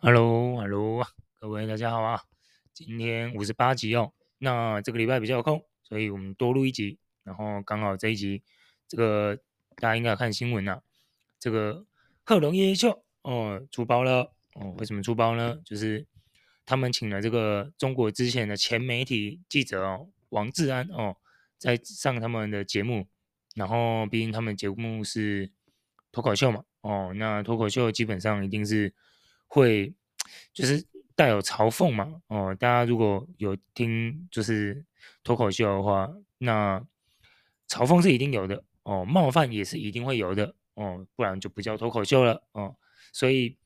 Hello，Hello，各位大家好啊！今天五十八集哦。那这个礼拜比较有空，所以我们多录一集。然后刚好这一集，这个大家应该有看新闻啊。这个贺龙夜秀哦出包了哦。为什么出包呢？就是他们请了这个中国之前的前媒体记者哦王志安哦，在上他们的节目。然后毕竟他们节目是脱口秀嘛哦，那脱口秀基本上一定是。会就是带有嘲讽嘛，哦，大家如果有听就是脱口秀的话，那嘲讽是一定有的哦，冒犯也是一定会有的哦，不然就不叫脱口秀了哦。所以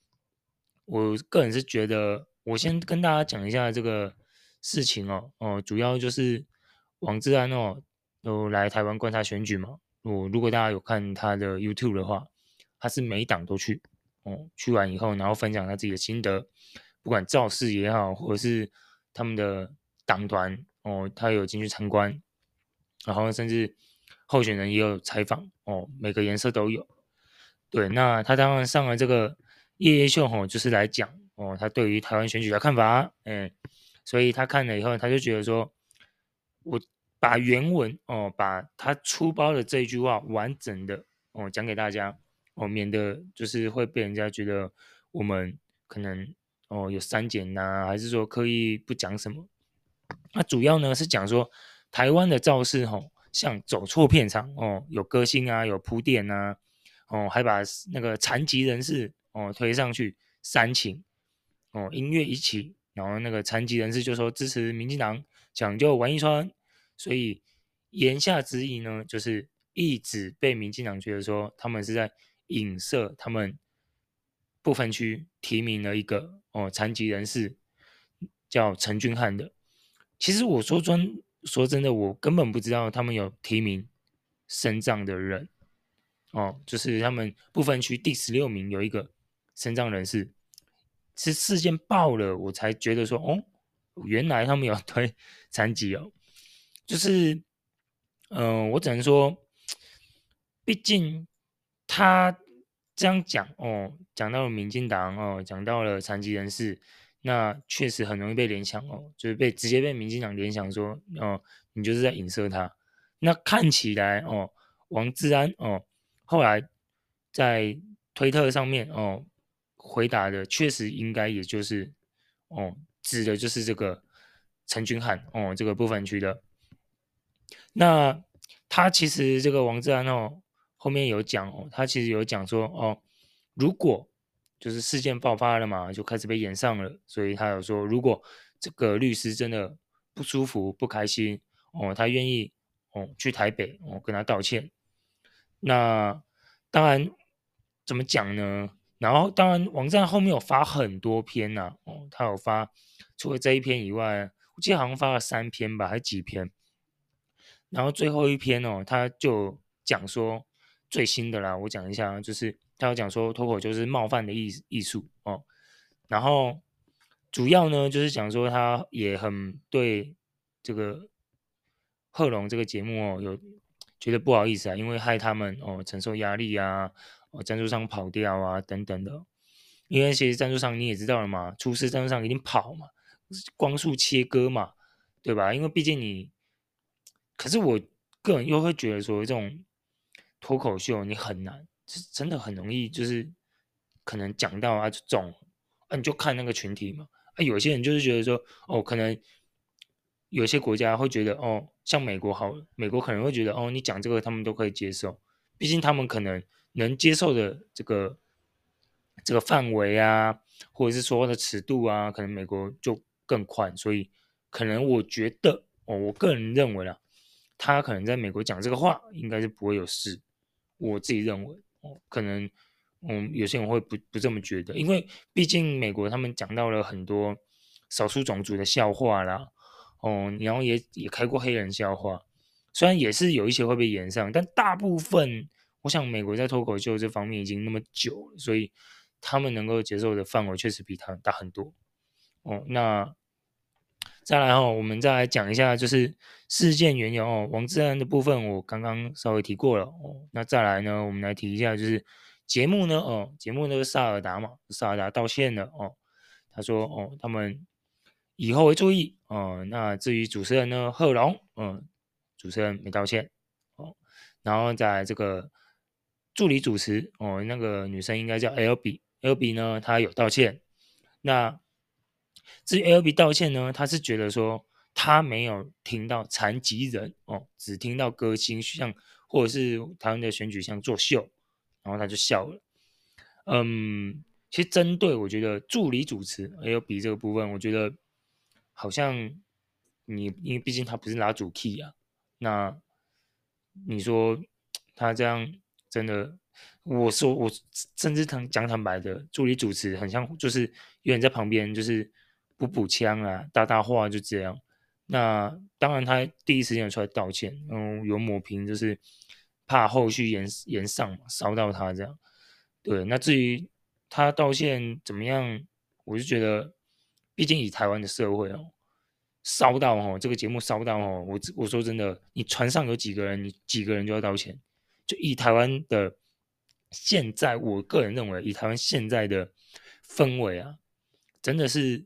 我个人是觉得，我先跟大家讲一下这个事情哦，哦，主要就是王志安哦，都来台湾观察选举嘛。我如果大家有看他的 YouTube 的话，他是每党都去。哦，去完以后，然后分享他自己的心得，不管造势也好，或者是他们的党团哦，他有进去参观，然后甚至候选人也有采访哦，每个颜色都有。对，那他当然上了这个夜夜秀吼，就是来讲哦，他对于台湾选举的看法，嗯，所以他看了以后，他就觉得说，我把原文哦，把他出包的这一句话完整的哦讲给大家。哦，免得就是会被人家觉得我们可能哦有删减呐，还是说刻意不讲什么？那主要呢是讲说台湾的造势吼，像走错片场哦，有歌星啊，有铺垫啊，哦，还把那个残疾人士哦推上去煽情哦，音乐一起，然后那个残疾人士就说支持民进党抢救王一川，所以言下之意呢，就是一直被民进党觉得说他们是在。影射他们不分区提名了一个哦残疾人士，叫陈俊翰的。其实我说真说真的，我根本不知道他们有提名身障的人哦，就是他们不分区第十六名有一个身障人士，是事件爆了，我才觉得说哦，原来他们有 推残疾哦，就是嗯、我只能说，毕竟。他这样讲哦，讲到了民进党哦，讲到了残疾人士，那确实很容易被联想哦，就是被直接被民进党联想说哦，你就是在影射他。那看起来哦，王志安哦，后来在推特上面哦回答的，确实应该也就是哦，指的就是这个陈君翰哦，这个不分区的。那他其实这个王志安哦。后面有讲哦，他其实有讲说哦，如果就是事件爆发了嘛，就开始被炎上了，所以他有说，如果这个律师真的不舒服、不开心哦，他愿意哦去台北哦跟他道歉。那当然怎么讲呢？然后当然网站后面有发很多篇呐、哦，他有发除了这一篇以外，我记得好像发了三篇吧，还是几篇？然后最后一篇哦，他就讲说。最新的啦，我讲一下，就是他有讲说脱口就是冒犯的艺艺术哦，然后主要呢就是讲说他也很对这个贺龙这个节目哦有觉得不好意思啊，因为害他们哦承受压力啊，哦赞助商跑掉啊等等的，因为其实赞助商你也知道了嘛，出事赞助商一定跑嘛，光速切割嘛，对吧？因为毕竟你，可是我个人又会觉得说这种。脱口秀你很难，是真的很容易，就是可能讲到啊就中啊，你就看那个群体嘛啊，有些人就是觉得说哦，可能有些国家会觉得哦，像美国好，美国可能会觉得哦，你讲这个他们都可以接受，毕竟他们可能能接受的这个这个范围啊，或者是说话的尺度啊，可能美国就更宽，所以可能我觉得哦，我个人认为啊，他可能在美国讲这个话应该是不会有事。我自己认为，哦，可能，嗯，有些人会不不这么觉得，因为毕竟美国他们讲到了很多少数种族的笑话啦，哦，然后也也开过黑人笑话，虽然也是有一些会被延上，但大部分，我想美国在脱口秀这方面已经那么久，所以他们能够接受的范围确实比他大很多，哦，那。再来哦，我们再来讲一下，就是事件缘由哦。王志安的部分我刚刚稍微提过了哦。那再来呢，我们来提一下，就是节目呢哦，节目那个萨尔达嘛，萨尔达道歉了哦。他说哦，他们以后会注意哦。那至于主持人呢，贺龙，嗯，主持人没道歉哦。然后在这个助理主持哦，那个女生应该叫 L B，L B 呢，她有道歉。那至于 L B 道歉呢，他是觉得说他没有听到残疾人哦，只听到歌星像或者是台湾的选举像作秀，然后他就笑了。嗯，其实针对我觉得助理主持 L B 这个部分，我觉得好像你因为毕竟他不是拉主 key 啊，那你说 他这样真的。我说，我甚至坦讲坦白的，助理主持很像，就是有人在旁边，就是补补枪啊，搭搭话就这样。那当然，他第一时间出来道歉，嗯，有抹平，就是怕后续延延上，烧到他这样。对，那至于他道歉怎么样，我就觉得，毕竟以台湾的社会哦，烧到哦，这个节目烧到哦，我我说真的，你船上有几个人，你几个人就要道歉，就以台湾的。现在我个人认为，以台湾现在的氛围啊，真的是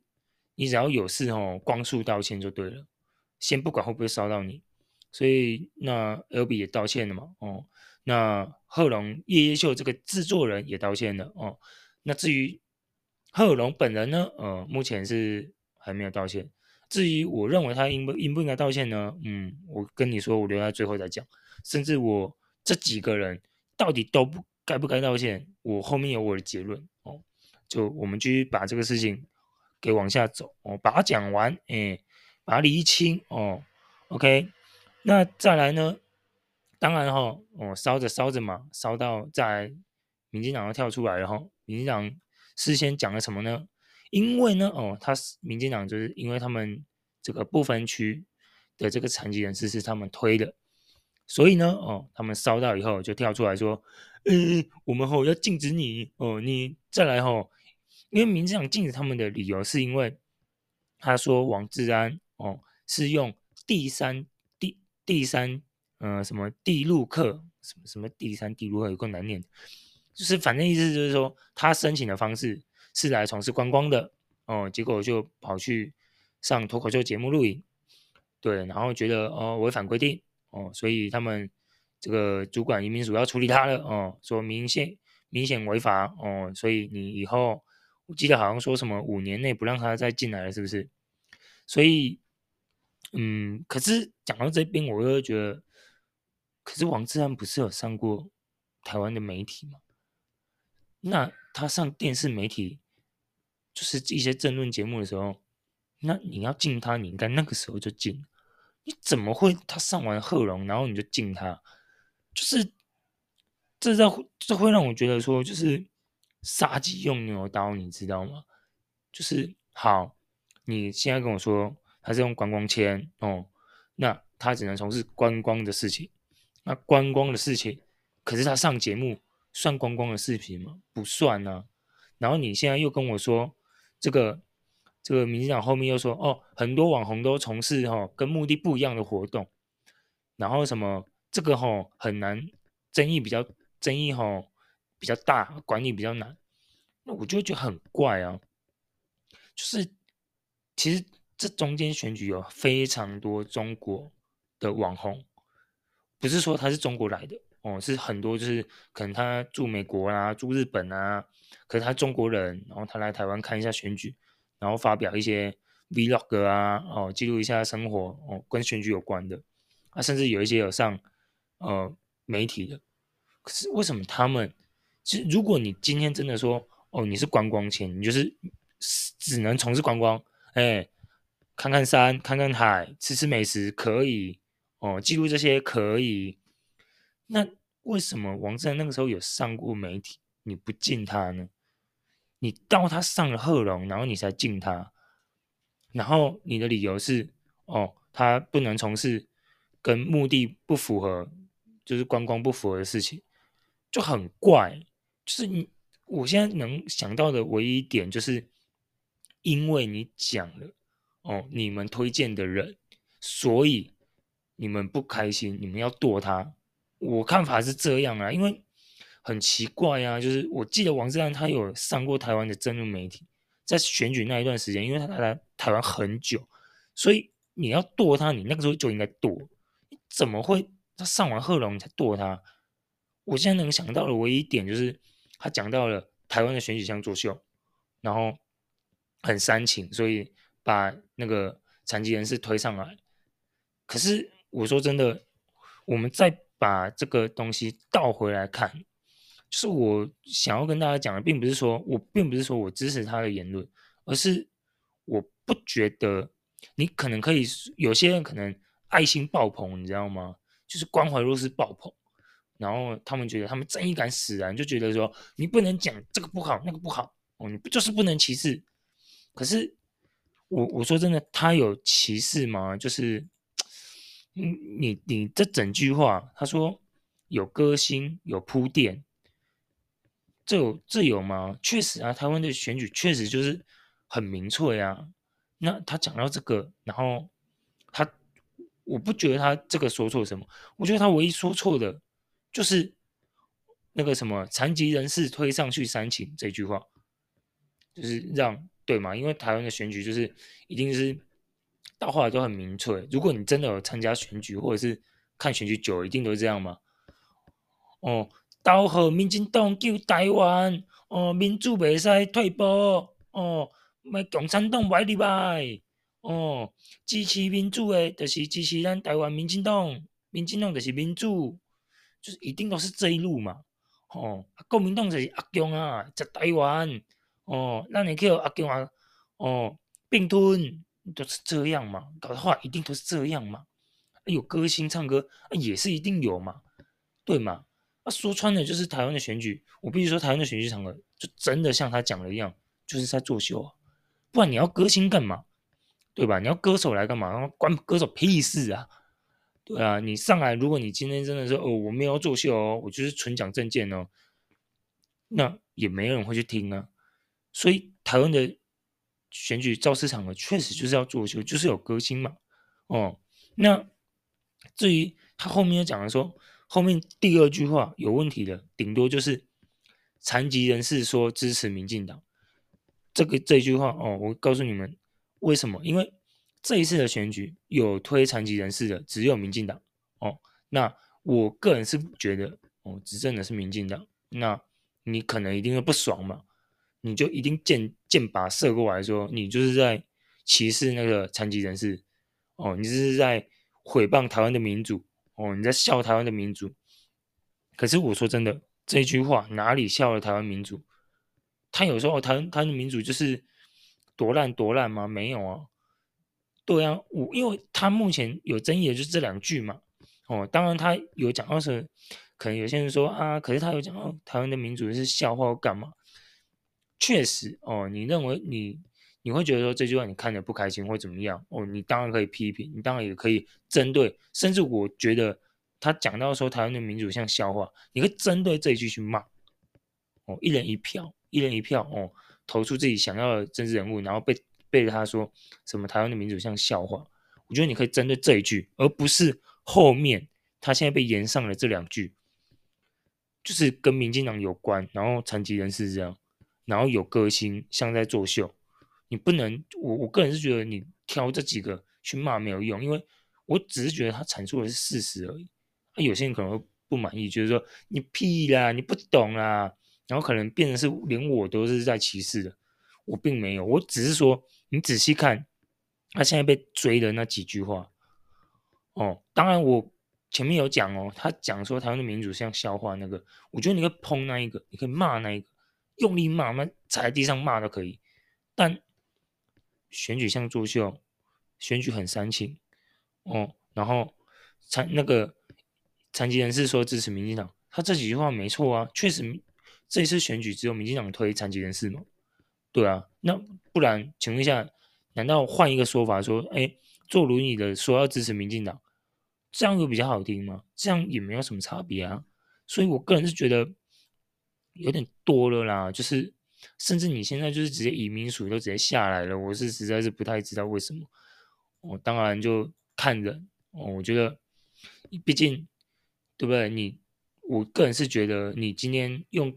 你只要有事哦，光速道歉就对了，先不管会不会烧到你。所以那 L B 也道歉了嘛，哦，那贺龙夜夜秀这个制作人也道歉了，哦，那至于贺龙本人呢，呃，目前是还没有道歉。至于我认为他应不应不应该道歉呢？嗯，我跟你说，我留在最后再讲。甚至我这几个人到底都不。该不该道歉？我后面有我的结论哦。就我们继续把这个事情给往下走哦，把它讲完，哎，把它理清哦。OK，那再来呢？当然哈，哦，烧着烧着嘛，烧到在民进党要跳出来了哈。民进党事先讲了什么呢？因为呢，哦，他是民进党，就是因为他们这个不分区的这个残疾人士是他们推的。所以呢，哦，他们烧到以后就跳出来说，呃，我们吼要禁止你哦，你再来吼，因为民进党禁止他们的理由是因为他说王志安哦是用第三第第三呃什么地陆客什么什么第三地陆客有够难念，就是反正意思就是说他申请的方式是来从事观光的哦，结果就跑去上脱口秀节目录影，对，然后觉得哦违反规定。哦，所以他们这个主管移民署要处理他了哦，说明显明显违法哦，所以你以后我记得好像说什么五年内不让他再进来了，是不是？所以，嗯，可是讲到这边，我又觉得，可是王志安不是有上过台湾的媒体吗？那他上电视媒体，就是一些政论节目的时候，那你要敬他，你应该那个时候就敬。你怎么会？他上完贺龙，然后你就敬他，就是这让这会让我觉得说，就是杀鸡用牛刀，你知道吗？就是好，你现在跟我说他是用观光签哦，那他只能从事观光的事情，那观光的事情，可是他上节目算观光的视频吗？不算呢、啊。然后你现在又跟我说这个。这个民进党后面又说哦，很多网红都从事哈、哦、跟目的不一样的活动，然后什么这个哈、哦、很难，争议比较争议哈、哦、比较大，管理比较难，那我就觉得很怪啊。就是其实这中间选举有非常多中国的网红，不是说他是中国来的哦，是很多就是可能他住美国啊，住日本啊，可是他中国人，然后他来台湾看一下选举。然后发表一些 Vlog 啊，哦，记录一下生活，哦，跟选举有关的，啊，甚至有一些有上呃媒体的。可是为什么他们，其实如果你今天真的说，哦，你是观光签，你就是只能从事观光，哎，看看山，看看海，吃吃美食可以，哦，记录这些可以。那为什么王正那个时候有上过媒体，你不禁他呢？你到他上了贺龙，然后你才禁他，然后你的理由是哦，他不能从事跟目的不符合，就是观光不符合的事情，就很怪。就是你，我现在能想到的唯一点就是，因为你讲了哦，你们推荐的人，所以你们不开心，你们要剁他。我看法是这样啊，因为。很奇怪啊，就是我记得王志安他有上过台湾的政论媒体，在选举那一段时间，因为他来台湾很久，所以你要剁他，你那个时候就应该剁。你怎么会他上完贺龙才剁他？我现在能想到的唯一点就是他讲到了台湾的选举像作秀，然后很煽情，所以把那个残疾人士推上来。可是我说真的，我们再把这个东西倒回来看。就是我想要跟大家讲的，并不是说我并不是说我支持他的言论，而是我不觉得你可能可以有些人可能爱心爆棚，你知道吗？就是关怀弱势爆棚，然后他们觉得他们正义感使然，就觉得说你不能讲这个不好那个不好哦，你不就是不能歧视？可是我我说真的，他有歧视吗？就是你你你这整句话，他说有歌星有铺垫。这有这有吗？确实啊，台湾的选举确实就是很民粹啊。那他讲到这个，然后他，我不觉得他这个说错什么。我觉得他唯一说错的，就是那个什么残疾人士推上去煽情这句话，就是让对嘛？因为台湾的选举就是一定是到后来都很明确。如果你真的有参加选举，或者是看选举久，一定都是这样嘛？哦。投予民进党救台湾，哦，民主袂使退步，哦，咪共产党歪入来，哦，支持民主的，就是支持咱台湾民进党，民进党就是民主，就是一定都是这一路嘛，哦，国民党就是阿强啊，在台湾，哦，咱会叫阿强啊，哦，并吞，都是这样嘛，搞的话一定都是这样嘛，有歌星唱歌，也是一定有嘛，对嘛？啊、说穿了就是台湾的选举，我必须说台湾的选举场合就真的像他讲的一样，就是在作秀！不然你要歌星干嘛？对吧？你要歌手来干嘛？关歌手屁事啊！对啊，你上来，如果你今天真的是哦，我没有作秀哦，我就是纯讲政见哦，那也没人会去听啊。所以台湾的选举造势场合确实就是要作秀，就是有革新嘛。哦，那至于他后面又讲了说。后面第二句话有问题的，顶多就是残疾人士说支持民进党，这个这句话哦，我告诉你们为什么？因为这一次的选举有推残疾人士的只有民进党哦。那我个人是觉得哦，执政的是民进党，那你可能一定会不爽嘛，你就一定箭箭靶射过来说，你就是在歧视那个残疾人士哦，你这是在毁谤台湾的民主。哦，你在笑台湾的民主，可是我说真的，这句话哪里笑了台湾民主？他有时候台湾台湾的民主就是多烂多烂吗？没有啊，对啊，我因为他目前有争议的就是这两句嘛。哦，当然他有讲到说，可能有些人说啊，可是他有讲到台湾的民主是笑话或干嘛？确实哦，你认为你。你会觉得说这句话你看着不开心或怎么样？哦，你当然可以批评，你当然也可以针对，甚至我觉得他讲到说台湾的民主像笑话，你可以针对这一句去骂。哦，一人一票，一人一票，哦，投出自己想要的政治人物，然后被被他说什么台湾的民主像笑话，我觉得你可以针对这一句，而不是后面他现在被延上了这两句，就是跟民进党有关，然后残疾人士这样，然后有歌星像在作秀。你不能，我我个人是觉得你挑这几个去骂没有用，因为我只是觉得他阐述的是事实而已。那有些人可能会不满意，就是说你屁啦，你不懂啦，然后可能变成是连我都是在歧视的。我并没有，我只是说你仔细看他现在被追的那几句话。哦，当然我前面有讲哦，他讲说台湾的民主像笑话那个，我觉得你可以抨那一个，你可以骂那一个，用力骂，那踩在地上骂都可以，但。选举像作秀，选举很煽情，哦，然后残那个残疾人士说支持民进党，他这几句话没错啊，确实这一次选举只有民进党推残疾人士嘛，对啊，那不然请问一下，难道换一个说法说，哎，坐轮椅的说要支持民进党，这样有比较好听吗？这样也没有什么差别啊，所以我个人是觉得有点多了啦，就是。甚至你现在就是直接移民署都直接下来了，我是实在是不太知道为什么。我当然就看人，我觉得，毕竟，对不对？你，我个人是觉得，你今天用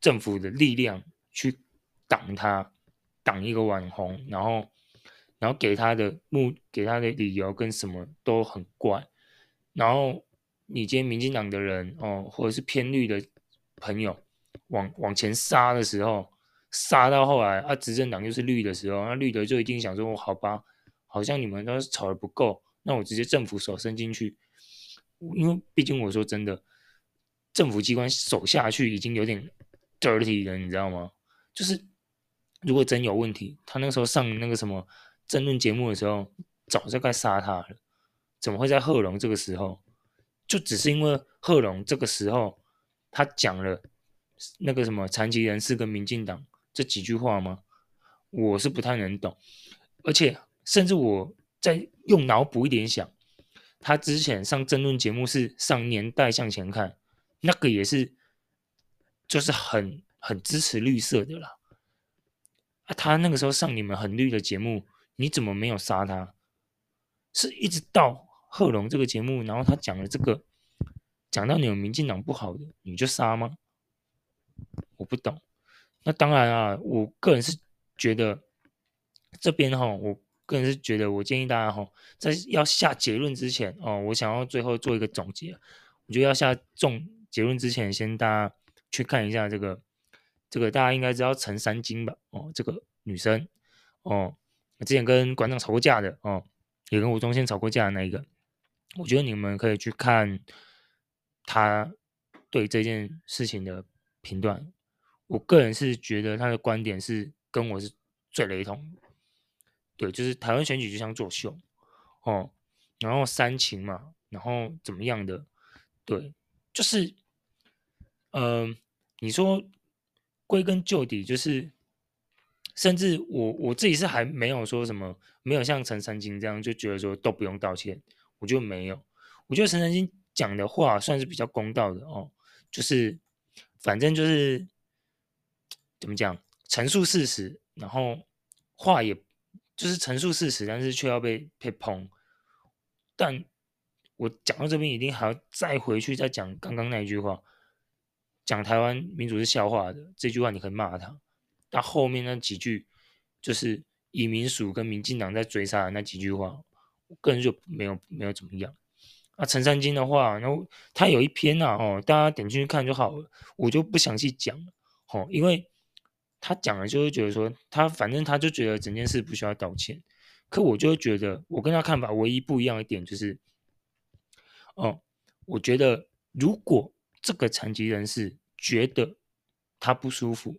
政府的力量去挡他，挡一个网红，然后然后给他的目给他的理由跟什么都很怪，然后你今天民进党的人哦，或者是偏绿的朋友往往前杀的时候，杀到后来啊，执政党又是绿的时候，那绿的就一定想说，好吧，好像你们都是吵得不够，那我直接政府手伸进去，因为毕竟我说真的，政府机关手下去已经有点 dirty 了，你知道吗？就是如果真有问题，他那个时候上那个什么政论节目的时候，早就该杀他了，怎么会在贺龙这个时候？就只是因为贺龙这个时候他讲了那个什么残疾人士跟民进党。这几句话吗？我是不太能懂，而且甚至我在用脑补一点想，他之前上政论节目是上年代向前看，那个也是，就是很很支持绿色的啦。啊，他那个时候上你们很绿的节目，你怎么没有杀他？是一直到贺龙这个节目，然后他讲了这个，讲到你们民进党不好的，你就杀吗？我不懂。那当然啊，我个人是觉得这边哈，我个人是觉得，我建议大家哈，在要下结论之前哦，我想要最后做一个总结。我觉得要下重结论之前，先大家去看一下这个，这个大家应该知道陈三金吧？哦，这个女生哦，之前跟馆长吵过架的哦，也跟吴宗宪吵过架的那一个，我觉得你们可以去看他对这件事情的评断。我个人是觉得他的观点是跟我是最雷同，对，就是台湾选举就像作秀哦，然后煽情嘛，然后怎么样的，对，就是，嗯、你说归根究底就是，甚至我我自己是还没有说什么，没有像陈三金这样就觉得说都不用道歉，我就没有，我觉得陈三金讲的话算是比较公道的哦，就是反正就是。怎么讲？陈述事实，然后话也就是陈述事实，但是却要被被捧。但我讲到这边，一定还要再回去再讲刚刚那一句话，讲台湾民主是笑话的这句话，你可以骂他。但后面那几句，就是移民署跟民进党在追杀的那几句话，我个人就没有没有怎么样。啊，陈三金的话，然后他有一篇啊，哦，大家点进去看就好了，我就不详细讲了，哦，因为。他讲了，就会觉得说，他反正他就觉得整件事不需要道歉。可我就会觉得，我跟他看法唯一不一样的点就是，哦，我觉得如果这个残疾人士觉得他不舒服，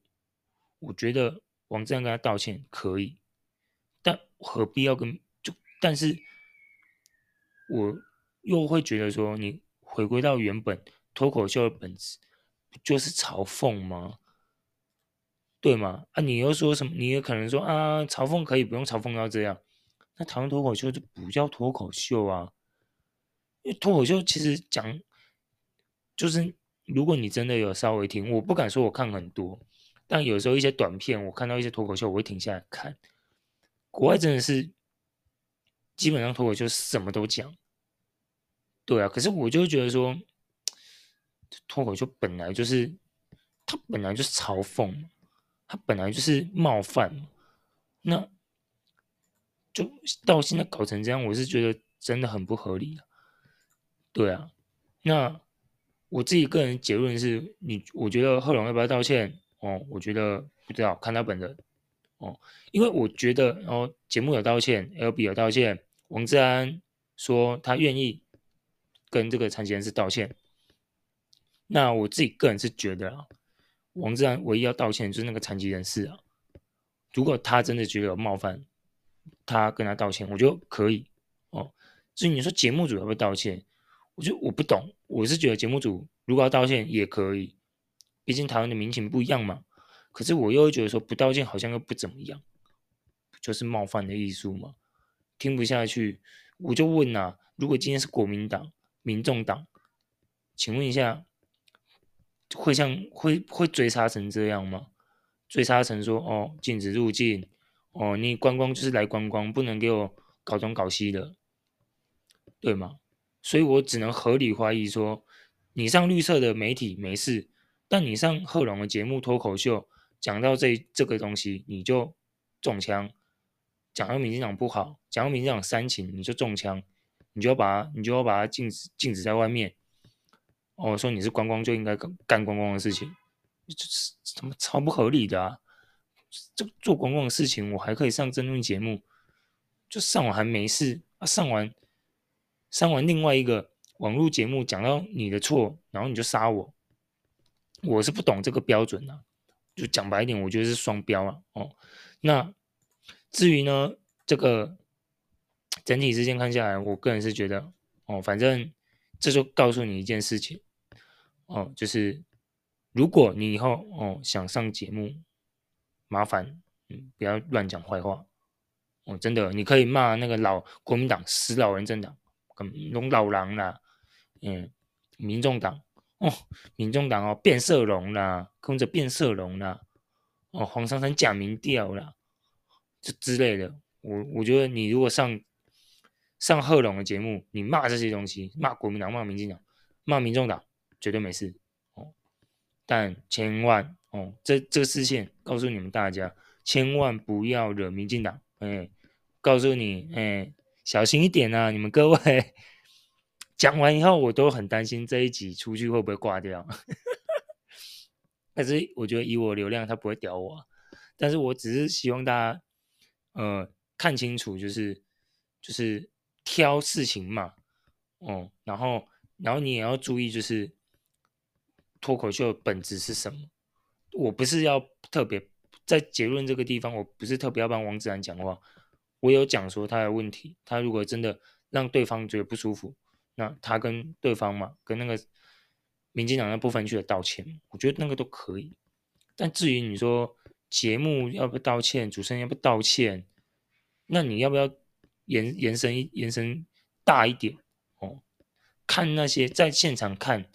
我觉得王志安跟他道歉可以，但何必要跟就？但是我又会觉得说，你回归到原本脱口秀的本质，不就是嘲讽吗？对吗？啊，你又说什么？你也可能说啊，嘲讽可以不用嘲讽到这样。那台湾脱口秀就不叫脱口秀啊，因为脱口秀其实讲就是，如果你真的有稍微听，我不敢说我看很多，但有时候一些短片，我看到一些脱口秀，我会停下来看。国外真的是基本上脱口秀什么都讲，对啊。可是我就觉得说，脱口秀本来就是，它本来就是嘲讽。他本来就是冒犯，那就到现在搞成这样，我是觉得真的很不合理啊。对啊，那我自己个人结论是你，我觉得贺龙要不要道歉？哦，我觉得不知道，看他本人。哦，因为我觉得，哦，节目有道歉，LB 有道歉，王志安说他愿意跟这个残疾人士道歉。那我自己个人是觉得啊。王志安唯一要道歉就是那个残疾人士啊，如果他真的觉得有冒犯，他跟他道歉，我觉得可以哦。至于你说节目组要不要道歉，我就我不懂，我是觉得节目组如果要道歉也可以，毕竟台湾的民情不一样嘛。可是我又会觉得说不道歉好像又不怎么样，就是冒犯的艺术嘛，听不下去。我就问呐，如果今天是国民党、民众党，请问一下。会像会会追杀成这样吗？追杀成说哦，禁止入境哦，你观光就是来观光，不能给我搞东搞西的，对吗？所以我只能合理怀疑说，你上绿色的媒体没事，但你上贺龙的节目脱口秀讲到这这个东西，你就中枪，讲到民进党不好，讲到民进党煽情，你就中枪，你就要把，你就要把它禁止禁止在外面。哦，说你是观光就应该干干观光的事情，这是怎么超不合理的啊！这做观光的事情，我还可以上争论节目，就上完还没事啊，上完上完另外一个网络节目讲到你的错，然后你就杀我，我是不懂这个标准的，就讲白一点，我觉得是双标啊。哦，那至于呢，这个整体事件看下来，我个人是觉得，哦，反正这就告诉你一件事情。哦，就是如果你以后哦想上节目，麻烦嗯不要乱讲坏话哦，真的你可以骂那个老国民党死老人政党，跟龙老狼啦，嗯，民众党哦，民众党哦变色龙啦，跟着变色龙啦，哦黄珊珊假民调啦，这之类的，我我觉得你如果上上贺龙的节目，你骂这些东西，骂国民党，骂民进党，骂民众党。绝对没事哦，但千万哦，这这个视线告诉你们大家，千万不要惹民进党。哎，告诉你，哎，小心一点啊！你们各位，讲完以后，我都很担心这一集出去会不会挂掉。但是我觉得以我流量，他不会屌我。但是我只是希望大家，呃，看清楚，就是就是挑事情嘛，哦，然后然后你也要注意，就是。脱口秀的本质是什么？我不是要特别在结论这个地方，我不是特别要帮王志安讲话。我有讲说他的问题，他如果真的让对方觉得不舒服，那他跟对方嘛，跟那个民进党那部分去的道歉，我觉得那个都可以。但至于你说节目要不要道歉，主持人要不要道歉，那你要不要延延伸延伸大一点哦？看那些在现场看。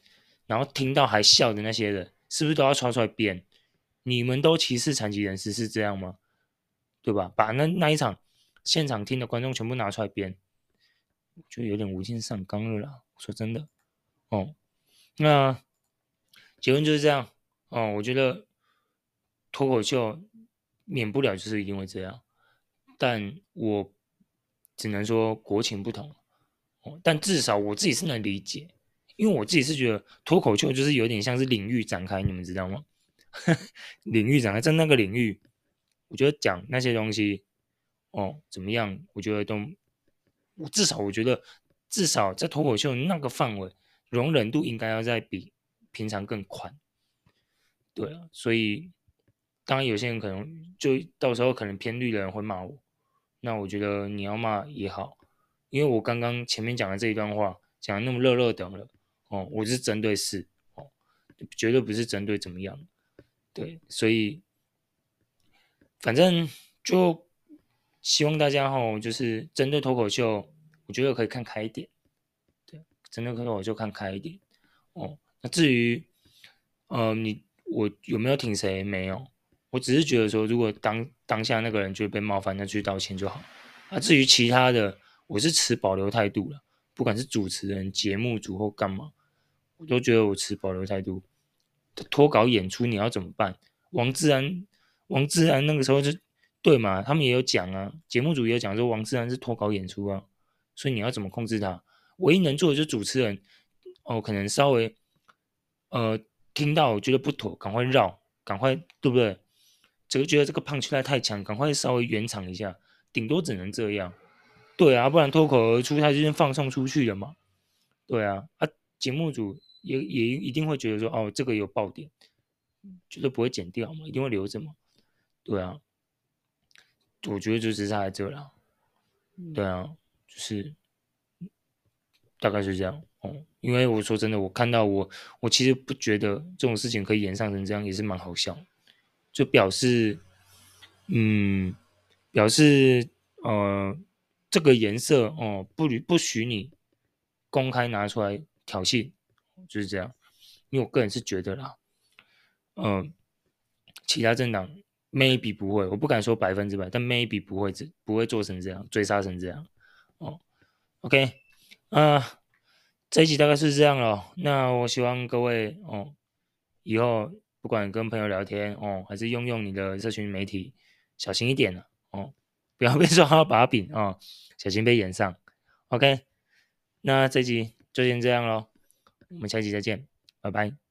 然后听到还笑的那些人，是不是都要刷出来编？你们都歧视残疾人士是这样吗？对吧？把那那一场现场听的观众全部拿出来编，就有点无限上纲了啦。说真的，哦，那结论就是这样。哦，我觉得脱口秀免不了就是一定会这样，但我只能说国情不同。哦，但至少我自己是能理解。因为我自己是觉得脱口秀就是有点像是领域展开，你们知道吗？领域展开在那个领域，我觉得讲那些东西，哦，怎么样？我觉得都，我至少我觉得至少在脱口秀那个范围，容忍度应该要再比平常更宽。对啊，所以当然有些人可能就到时候可能偏绿的人会骂我，那我觉得你要骂也好，因为我刚刚前面讲的这一段话讲的那么热热的了。哦，我是针对事哦，绝对不是针对怎么样，对，所以反正就希望大家哈，就是针对脱口秀，我觉得可以看开一点，对，针对脱口秀看开一点哦。那至于呃，你我有没有挺谁？没有，我只是觉得说，如果当当下那个人觉得被冒犯，那去道歉就好。啊，至于其他的，我是持保留态度了，不管是主持人、节目组或干嘛。我都觉得我持保留态度。脱稿演出你要怎么办？王志安，王志安那个时候就对嘛，他们也有讲啊，节目组也有讲说王志安是脱稿演出啊，所以你要怎么控制他？唯一能做的就是主持人哦，可能稍微呃听到觉得不妥，赶快绕，赶快对不对？只是觉得这个胖起来太强，赶快稍微圆场一下，顶多只能这样。对啊，不然脱口而出，他就是放送出去了嘛。对啊，啊。节目组也也一定会觉得说，哦，这个有爆点，就是不会剪掉嘛，一定会留着嘛。对啊，我觉得就只是在这了。对啊，就是大概是这样哦。因为我说真的，我看到我，我其实不觉得这种事情可以演上成这样，也是蛮好笑。就表示，嗯，表示呃，这个颜色哦，不许不许你公开拿出来。挑衅就是这样，因为我个人是觉得啦，嗯、呃，其他政党 maybe 不会，我不敢说百分之百，但 maybe 不会这不会做成这样，追杀成这样哦。OK，啊、这一集大概是这样了。那我希望各位哦，以后不管跟朋友聊天哦，还是用用你的社群媒体，小心一点了哦，不要被 抓到把柄哦，小心被炎上。OK，那这集就先这样喽，我们下期再见，拜拜。